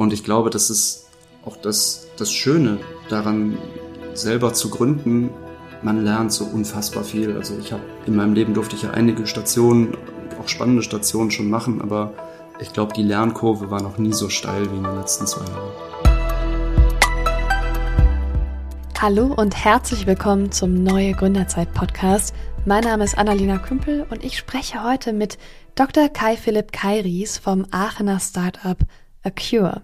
Und ich glaube, das ist auch das, das Schöne daran, selber zu gründen. Man lernt so unfassbar viel. Also ich habe in meinem Leben durfte ich ja einige Stationen, auch spannende Stationen schon machen, aber ich glaube, die Lernkurve war noch nie so steil wie in den letzten zwei Jahren. Hallo und herzlich willkommen zum Neue Gründerzeit Podcast. Mein Name ist Annalena Kümpel und ich spreche heute mit Dr. Kai Philipp Kairis vom Aachener Startup Acure.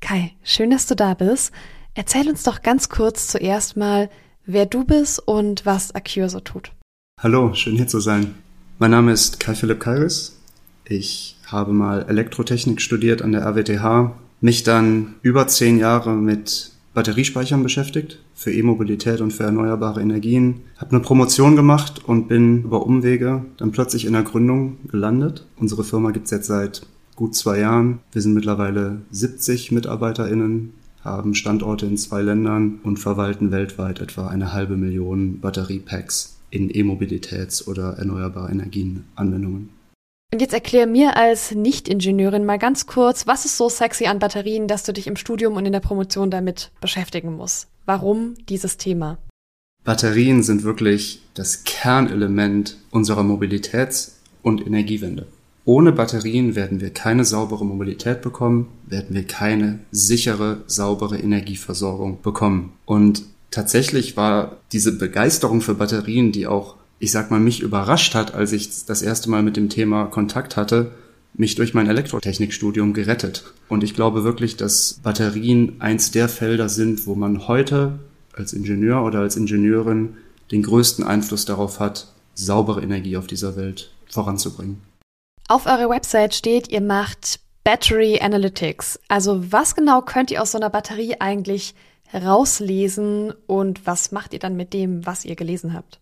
Kai, schön, dass du da bist. Erzähl uns doch ganz kurz zuerst mal, wer du bist und was Acure so tut. Hallo, schön hier zu sein. Mein Name ist Kai Philipp Kairis. Ich habe mal Elektrotechnik studiert an der RWTH, mich dann über zehn Jahre mit Batteriespeichern beschäftigt für E-Mobilität und für erneuerbare Energien. Habe eine Promotion gemacht und bin über Umwege dann plötzlich in der Gründung gelandet. Unsere Firma gibt's jetzt seit gut zwei Jahren. Wir sind mittlerweile 70 MitarbeiterInnen, haben Standorte in zwei Ländern und verwalten weltweit etwa eine halbe Million Batteriepacks in E-Mobilitäts- oder erneuerbare Energienanwendungen. Und jetzt erklär mir als Nicht-Ingenieurin mal ganz kurz, was ist so sexy an Batterien, dass du dich im Studium und in der Promotion damit beschäftigen musst? Warum dieses Thema? Batterien sind wirklich das Kernelement unserer Mobilitäts- und Energiewende. Ohne Batterien werden wir keine saubere Mobilität bekommen, werden wir keine sichere, saubere Energieversorgung bekommen. Und tatsächlich war diese Begeisterung für Batterien, die auch ich sag mal, mich überrascht hat, als ich das erste Mal mit dem Thema Kontakt hatte, mich durch mein Elektrotechnikstudium gerettet. Und ich glaube wirklich, dass Batterien eins der Felder sind, wo man heute als Ingenieur oder als Ingenieurin den größten Einfluss darauf hat, saubere Energie auf dieser Welt voranzubringen. Auf eurer Website steht, ihr macht Battery Analytics. Also was genau könnt ihr aus so einer Batterie eigentlich rauslesen und was macht ihr dann mit dem, was ihr gelesen habt?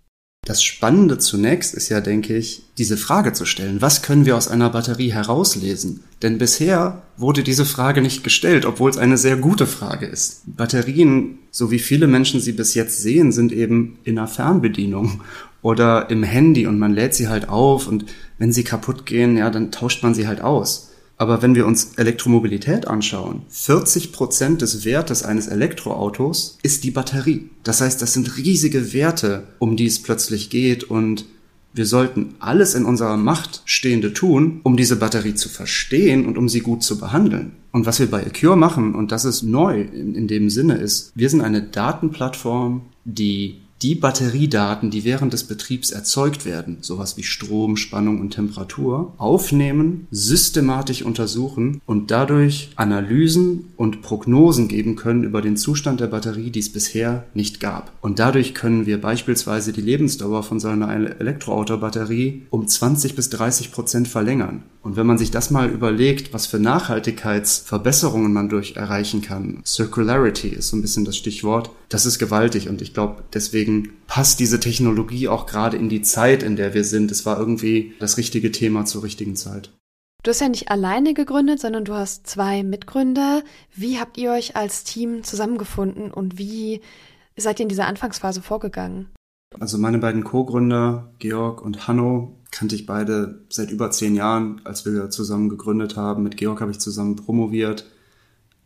Das Spannende zunächst ist ja, denke ich, diese Frage zu stellen. Was können wir aus einer Batterie herauslesen? Denn bisher wurde diese Frage nicht gestellt, obwohl es eine sehr gute Frage ist. Batterien, so wie viele Menschen sie bis jetzt sehen, sind eben in einer Fernbedienung oder im Handy und man lädt sie halt auf und wenn sie kaputt gehen, ja, dann tauscht man sie halt aus. Aber wenn wir uns Elektromobilität anschauen, 40 Prozent des Wertes eines Elektroautos ist die Batterie. Das heißt, das sind riesige Werte, um die es plötzlich geht und wir sollten alles in unserer Macht Stehende tun, um diese Batterie zu verstehen und um sie gut zu behandeln. Und was wir bei Acure machen, und das ist neu in, in dem Sinne, ist, wir sind eine Datenplattform, die die Batteriedaten, die während des Betriebs erzeugt werden, sowas wie Strom, Spannung und Temperatur, aufnehmen, systematisch untersuchen und dadurch Analysen und Prognosen geben können über den Zustand der Batterie, die es bisher nicht gab. Und dadurch können wir beispielsweise die Lebensdauer von so einer Elektroautobatterie um 20 bis 30 Prozent verlängern. Und wenn man sich das mal überlegt, was für Nachhaltigkeitsverbesserungen man durch erreichen kann, Circularity ist so ein bisschen das Stichwort, das ist gewaltig und ich glaube, deswegen passt diese Technologie auch gerade in die Zeit, in der wir sind. Es war irgendwie das richtige Thema zur richtigen Zeit. Du hast ja nicht alleine gegründet, sondern du hast zwei Mitgründer. Wie habt ihr euch als Team zusammengefunden und wie seid ihr in dieser Anfangsphase vorgegangen? Also meine beiden Co-Gründer, Georg und Hanno, kannte ich beide seit über zehn Jahren, als wir zusammen gegründet haben. Mit Georg habe ich zusammen promoviert.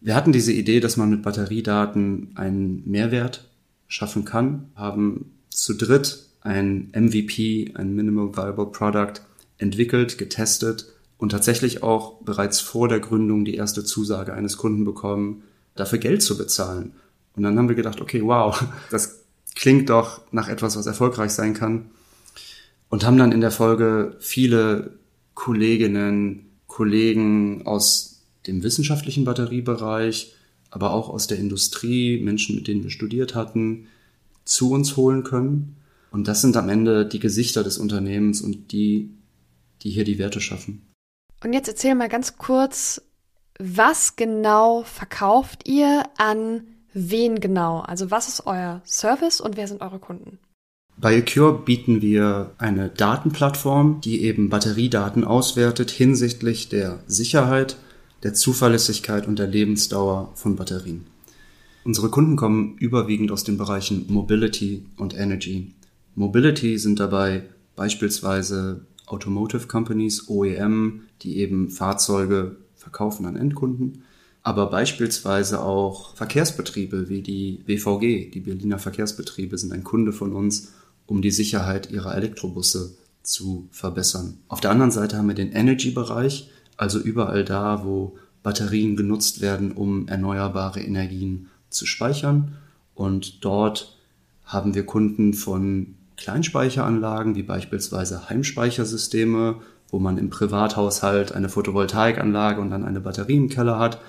Wir hatten diese Idee, dass man mit Batteriedaten einen Mehrwert schaffen kann, haben zu dritt ein MVP, ein Minimal Viable Product, entwickelt, getestet und tatsächlich auch bereits vor der Gründung die erste Zusage eines Kunden bekommen, dafür Geld zu bezahlen. Und dann haben wir gedacht, okay, wow, das klingt doch nach etwas, was erfolgreich sein kann und haben dann in der Folge viele Kolleginnen, Kollegen aus dem wissenschaftlichen Batteriebereich, aber auch aus der Industrie, Menschen, mit denen wir studiert hatten, zu uns holen können. Und das sind am Ende die Gesichter des Unternehmens und die, die hier die Werte schaffen. Und jetzt erzähl mal ganz kurz, was genau verkauft ihr an wen genau? Also was ist euer Service und wer sind eure Kunden? Bei Acure bieten wir eine Datenplattform, die eben Batteriedaten auswertet hinsichtlich der Sicherheit, der Zuverlässigkeit und der Lebensdauer von Batterien. Unsere Kunden kommen überwiegend aus den Bereichen Mobility und Energy. Mobility sind dabei beispielsweise Automotive Companies, OEM, die eben Fahrzeuge verkaufen an Endkunden. aber beispielsweise auch Verkehrsbetriebe wie die BVG, die Berliner Verkehrsbetriebe sind ein Kunde von uns, um die Sicherheit ihrer Elektrobusse zu verbessern. Auf der anderen Seite haben wir den Energy-Bereich, also überall da, wo Batterien genutzt werden, um erneuerbare Energien zu speichern. Und dort haben wir Kunden von Kleinspeicheranlagen, wie beispielsweise Heimspeichersysteme, wo man im Privathaushalt eine Photovoltaikanlage und dann eine Batterie im Keller hat,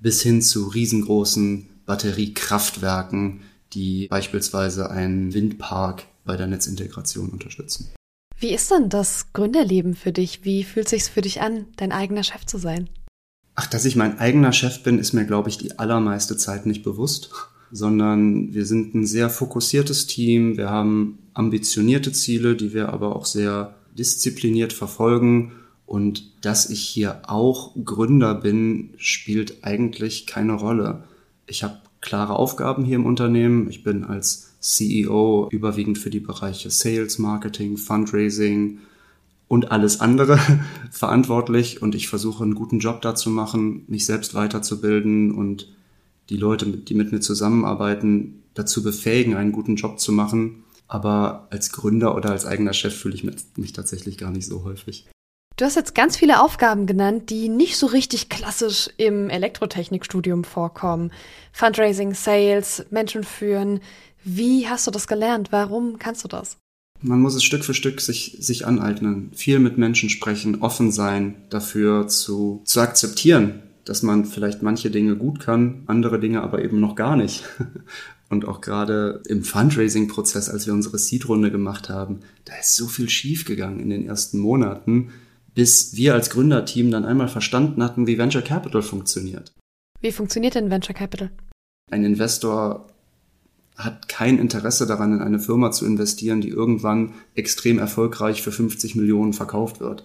bis hin zu riesengroßen Batteriekraftwerken, die beispielsweise einen Windpark bei der Netzintegration unterstützen. Wie ist denn das Gründerleben für dich? Wie fühlt sich's für dich an, dein eigener Chef zu sein? Ach, dass ich mein eigener Chef bin, ist mir, glaube ich, die allermeiste Zeit nicht bewusst, sondern wir sind ein sehr fokussiertes Team. Wir haben ambitionierte Ziele, die wir aber auch sehr diszipliniert verfolgen. Und dass ich hier auch Gründer bin, spielt eigentlich keine Rolle. Ich habe klare Aufgaben hier im Unternehmen. Ich bin als CEO überwiegend für die Bereiche Sales, Marketing, Fundraising und alles andere verantwortlich und ich versuche einen guten Job da zu machen, mich selbst weiterzubilden und die Leute, die mit mir zusammenarbeiten, dazu befähigen, einen guten Job zu machen. Aber als Gründer oder als eigener Chef fühle ich mich tatsächlich gar nicht so häufig. Du hast jetzt ganz viele Aufgaben genannt, die nicht so richtig klassisch im Elektrotechnikstudium vorkommen. Fundraising, Sales, Menschen führen. Wie hast du das gelernt? Warum kannst du das? Man muss es Stück für Stück sich, sich aneignen, viel mit Menschen sprechen, offen sein, dafür zu, zu akzeptieren, dass man vielleicht manche Dinge gut kann, andere Dinge aber eben noch gar nicht. Und auch gerade im Fundraising-Prozess, als wir unsere Seed-Runde gemacht haben, da ist so viel schiefgegangen in den ersten Monaten, bis wir als Gründerteam dann einmal verstanden hatten, wie Venture Capital funktioniert. Wie funktioniert denn Venture Capital? Ein Investor hat kein Interesse daran, in eine Firma zu investieren, die irgendwann extrem erfolgreich für 50 Millionen verkauft wird.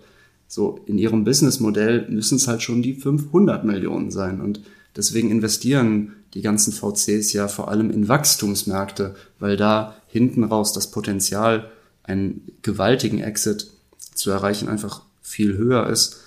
So, in ihrem Businessmodell müssen es halt schon die 500 Millionen sein. Und deswegen investieren die ganzen VCs ja vor allem in Wachstumsmärkte, weil da hinten raus das Potenzial, einen gewaltigen Exit zu erreichen, einfach viel höher ist.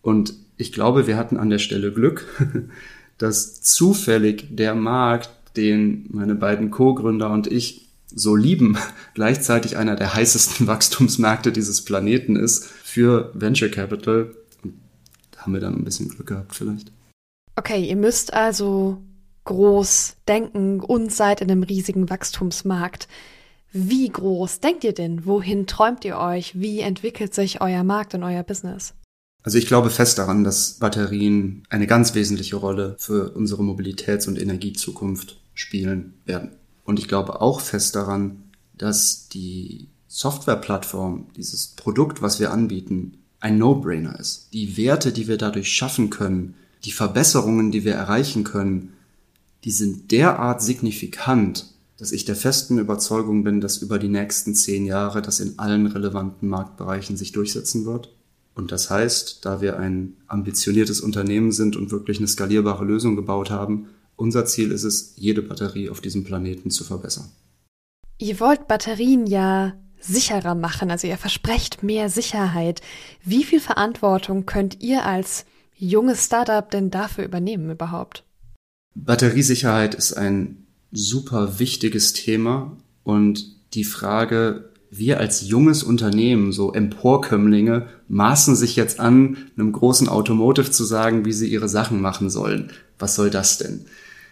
Und ich glaube, wir hatten an der Stelle Glück, dass zufällig der Markt den meine beiden Co-Gründer und ich so lieben, gleichzeitig einer der heißesten Wachstumsmärkte dieses Planeten ist für Venture Capital. Und da haben wir dann ein bisschen Glück gehabt vielleicht. Okay, ihr müsst also groß denken und seid in einem riesigen Wachstumsmarkt. Wie groß denkt ihr denn? Wohin träumt ihr euch? Wie entwickelt sich euer Markt und euer Business? Also ich glaube fest daran, dass Batterien eine ganz wesentliche Rolle für unsere Mobilitäts- und Energiezukunft spielen werden. Und ich glaube auch fest daran, dass die Softwareplattform, dieses Produkt, was wir anbieten, ein No-Brainer ist. Die Werte, die wir dadurch schaffen können, die Verbesserungen, die wir erreichen können, die sind derart signifikant, dass ich der festen Überzeugung bin, dass über die nächsten zehn Jahre das in allen relevanten Marktbereichen sich durchsetzen wird. Und das heißt, da wir ein ambitioniertes Unternehmen sind und wirklich eine skalierbare Lösung gebaut haben, unser Ziel ist es, jede Batterie auf diesem Planeten zu verbessern. Ihr wollt Batterien ja sicherer machen, also ihr versprecht mehr Sicherheit. Wie viel Verantwortung könnt ihr als junges Startup denn dafür übernehmen überhaupt? Batteriesicherheit ist ein super wichtiges Thema und die Frage, wir als junges Unternehmen, so Emporkömmlinge, maßen sich jetzt an, einem großen Automotive zu sagen, wie sie ihre Sachen machen sollen. Was soll das denn?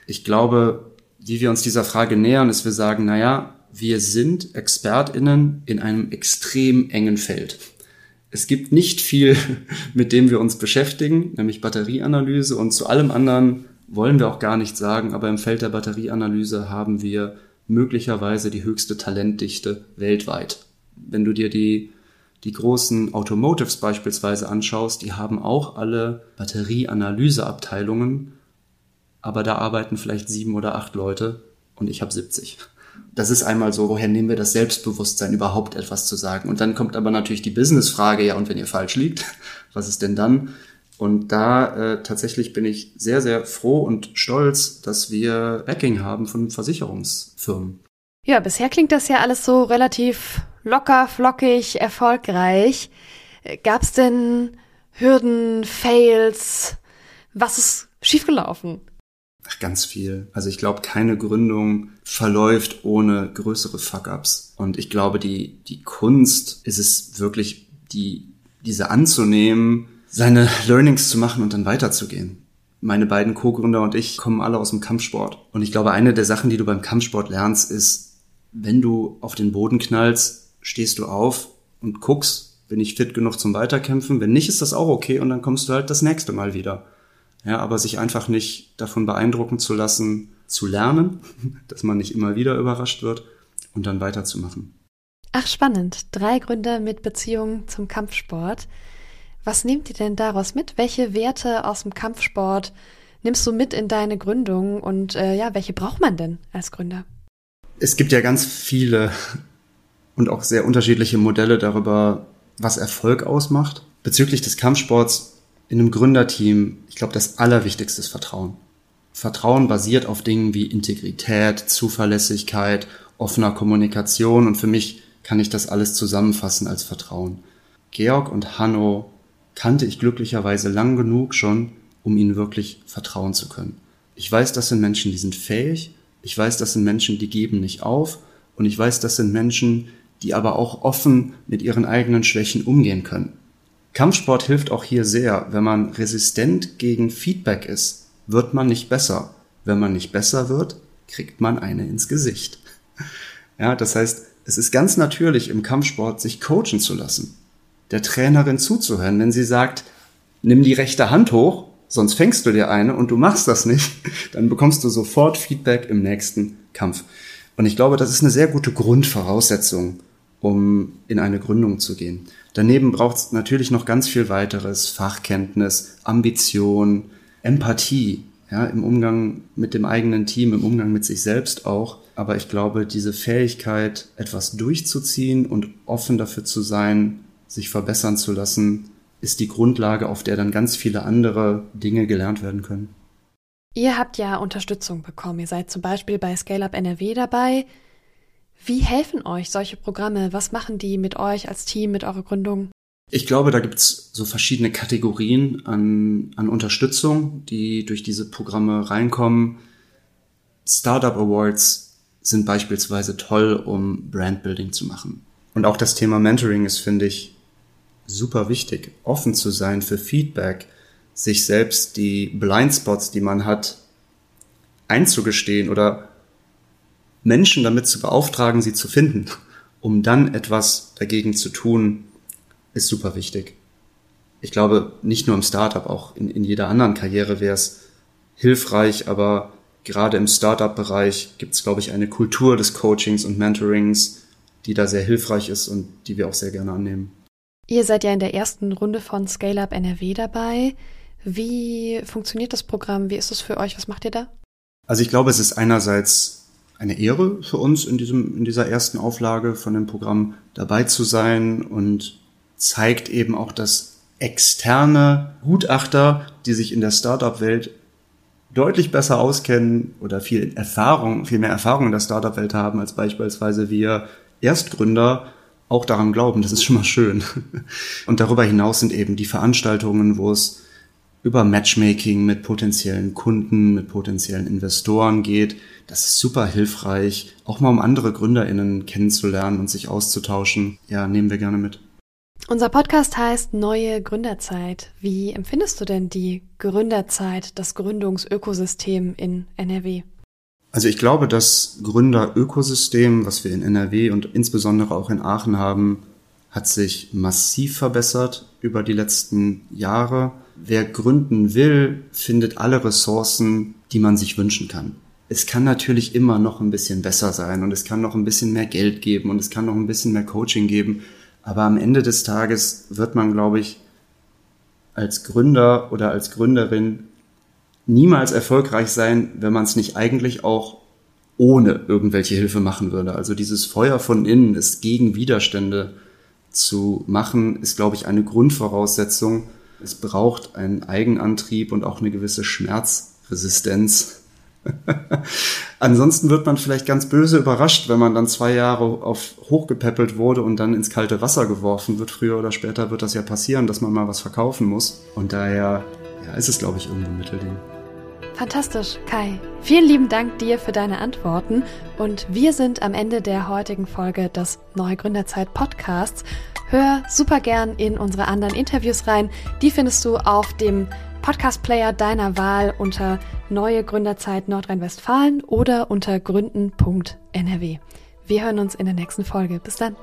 Ich glaube, wie wir uns dieser Frage nähern, ist, wir sagen, naja, wir sind ExpertInnen in einem extrem engen Feld. Es gibt nicht viel, mit dem wir uns beschäftigen, nämlich Batterieanalyse und zu allem anderen wollen wir auch gar nichts sagen, aber im Feld der Batterieanalyse haben wir möglicherweise die höchste Talentdichte weltweit. Wenn du dir die, die großen Automotives beispielsweise anschaust, die haben auch alle Batterieanalyseabteilungen aber da arbeiten vielleicht sieben oder acht Leute und ich habe 70. Das ist einmal so, woher nehmen wir das Selbstbewusstsein, überhaupt etwas zu sagen? Und dann kommt aber natürlich die Businessfrage, ja, und wenn ihr falsch liegt, was ist denn dann? Und da äh, tatsächlich bin ich sehr, sehr froh und stolz, dass wir Backing haben von Versicherungsfirmen. Ja, bisher klingt das ja alles so relativ locker, flockig, erfolgreich. Gab es denn Hürden, Fails? Was ist schiefgelaufen? Ach, ganz viel. Also ich glaube, keine Gründung verläuft ohne größere Fuck-ups. Und ich glaube, die, die Kunst ist es wirklich, die, diese anzunehmen, seine Learnings zu machen und dann weiterzugehen. Meine beiden Co-Gründer und ich kommen alle aus dem Kampfsport. Und ich glaube, eine der Sachen, die du beim Kampfsport lernst, ist, wenn du auf den Boden knallst, stehst du auf und guckst, bin ich fit genug zum Weiterkämpfen? Wenn nicht, ist das auch okay und dann kommst du halt das nächste Mal wieder. Ja, aber sich einfach nicht davon beeindrucken zu lassen, zu lernen, dass man nicht immer wieder überrascht wird und dann weiterzumachen. Ach, spannend. Drei Gründer mit Beziehungen zum Kampfsport. Was nehmt ihr denn daraus mit? Welche Werte aus dem Kampfsport nimmst du mit in deine Gründung und äh, ja, welche braucht man denn als Gründer? Es gibt ja ganz viele und auch sehr unterschiedliche Modelle darüber, was Erfolg ausmacht. Bezüglich des Kampfsports in einem Gründerteam, ich glaube, das Allerwichtigste ist Vertrauen. Vertrauen basiert auf Dingen wie Integrität, Zuverlässigkeit, offener Kommunikation und für mich kann ich das alles zusammenfassen als Vertrauen. Georg und Hanno kannte ich glücklicherweise lang genug schon, um ihnen wirklich vertrauen zu können. Ich weiß, das sind Menschen, die sind fähig. Ich weiß, das sind Menschen, die geben nicht auf. Und ich weiß, das sind Menschen, die aber auch offen mit ihren eigenen Schwächen umgehen können. Kampfsport hilft auch hier sehr. Wenn man resistent gegen Feedback ist, wird man nicht besser. Wenn man nicht besser wird, kriegt man eine ins Gesicht. Ja, das heißt, es ist ganz natürlich im Kampfsport, sich coachen zu lassen. Der Trainerin zuzuhören, wenn sie sagt, nimm die rechte Hand hoch, sonst fängst du dir eine und du machst das nicht, dann bekommst du sofort Feedback im nächsten Kampf. Und ich glaube, das ist eine sehr gute Grundvoraussetzung, um in eine Gründung zu gehen. Daneben braucht es natürlich noch ganz viel weiteres, Fachkenntnis, Ambition, Empathie, ja, im Umgang mit dem eigenen Team, im Umgang mit sich selbst auch. Aber ich glaube, diese Fähigkeit, etwas durchzuziehen und offen dafür zu sein, sich verbessern zu lassen, ist die Grundlage, auf der dann ganz viele andere Dinge gelernt werden können. Ihr habt ja Unterstützung bekommen. Ihr seid zum Beispiel bei Scale Up NRW dabei. Wie helfen euch solche Programme? Was machen die mit euch als Team, mit eurer Gründung? Ich glaube, da gibt's so verschiedene Kategorien an, an Unterstützung, die durch diese Programme reinkommen. Startup Awards sind beispielsweise toll, um Brandbuilding zu machen. Und auch das Thema Mentoring ist, finde ich, super wichtig. Offen zu sein für Feedback, sich selbst die Blindspots, die man hat, einzugestehen oder Menschen damit zu beauftragen, sie zu finden, um dann etwas dagegen zu tun, ist super wichtig. Ich glaube, nicht nur im Startup, auch in, in jeder anderen Karriere wäre es hilfreich, aber gerade im Startup-Bereich gibt es, glaube ich, eine Kultur des Coachings und Mentorings, die da sehr hilfreich ist und die wir auch sehr gerne annehmen. Ihr seid ja in der ersten Runde von Scale Up NRW dabei. Wie funktioniert das Programm? Wie ist es für euch? Was macht ihr da? Also ich glaube, es ist einerseits eine Ehre für uns in diesem, in dieser ersten Auflage von dem Programm dabei zu sein und zeigt eben auch, dass externe Gutachter, die sich in der Startup-Welt deutlich besser auskennen oder viel Erfahrung, viel mehr Erfahrung in der Startup-Welt haben als beispielsweise wir Erstgründer, auch daran glauben. Das ist schon mal schön. Und darüber hinaus sind eben die Veranstaltungen, wo es über Matchmaking mit potenziellen Kunden, mit potenziellen Investoren geht. Das ist super hilfreich, auch mal um andere GründerInnen kennenzulernen und sich auszutauschen. Ja, nehmen wir gerne mit. Unser Podcast heißt Neue Gründerzeit. Wie empfindest du denn die Gründerzeit, das Gründungsökosystem in NRW? Also ich glaube, das Gründerökosystem, was wir in NRW und insbesondere auch in Aachen haben, hat sich massiv verbessert über die letzten Jahre. Wer gründen will, findet alle Ressourcen, die man sich wünschen kann. Es kann natürlich immer noch ein bisschen besser sein und es kann noch ein bisschen mehr Geld geben und es kann noch ein bisschen mehr Coaching geben. Aber am Ende des Tages wird man, glaube ich, als Gründer oder als Gründerin niemals erfolgreich sein, wenn man es nicht eigentlich auch ohne irgendwelche Hilfe machen würde. Also dieses Feuer von innen ist gegen Widerstände zu machen, ist, glaube ich, eine Grundvoraussetzung. Es braucht einen Eigenantrieb und auch eine gewisse Schmerzresistenz. Ansonsten wird man vielleicht ganz böse überrascht, wenn man dann zwei Jahre auf hochgepäppelt wurde und dann ins kalte Wasser geworfen wird. Früher oder später wird das ja passieren, dass man mal was verkaufen muss. Und daher ja, ist es, glaube ich, irgendwo Mittelding. Fantastisch, Kai. Vielen lieben Dank dir für deine Antworten und wir sind am Ende der heutigen Folge des Neue Gründerzeit Podcasts. Hör super gern in unsere anderen Interviews rein. Die findest du auf dem Podcast-Player deiner Wahl unter Neue Gründerzeit Nordrhein-Westfalen oder unter gründen.nrw. Wir hören uns in der nächsten Folge. Bis dann.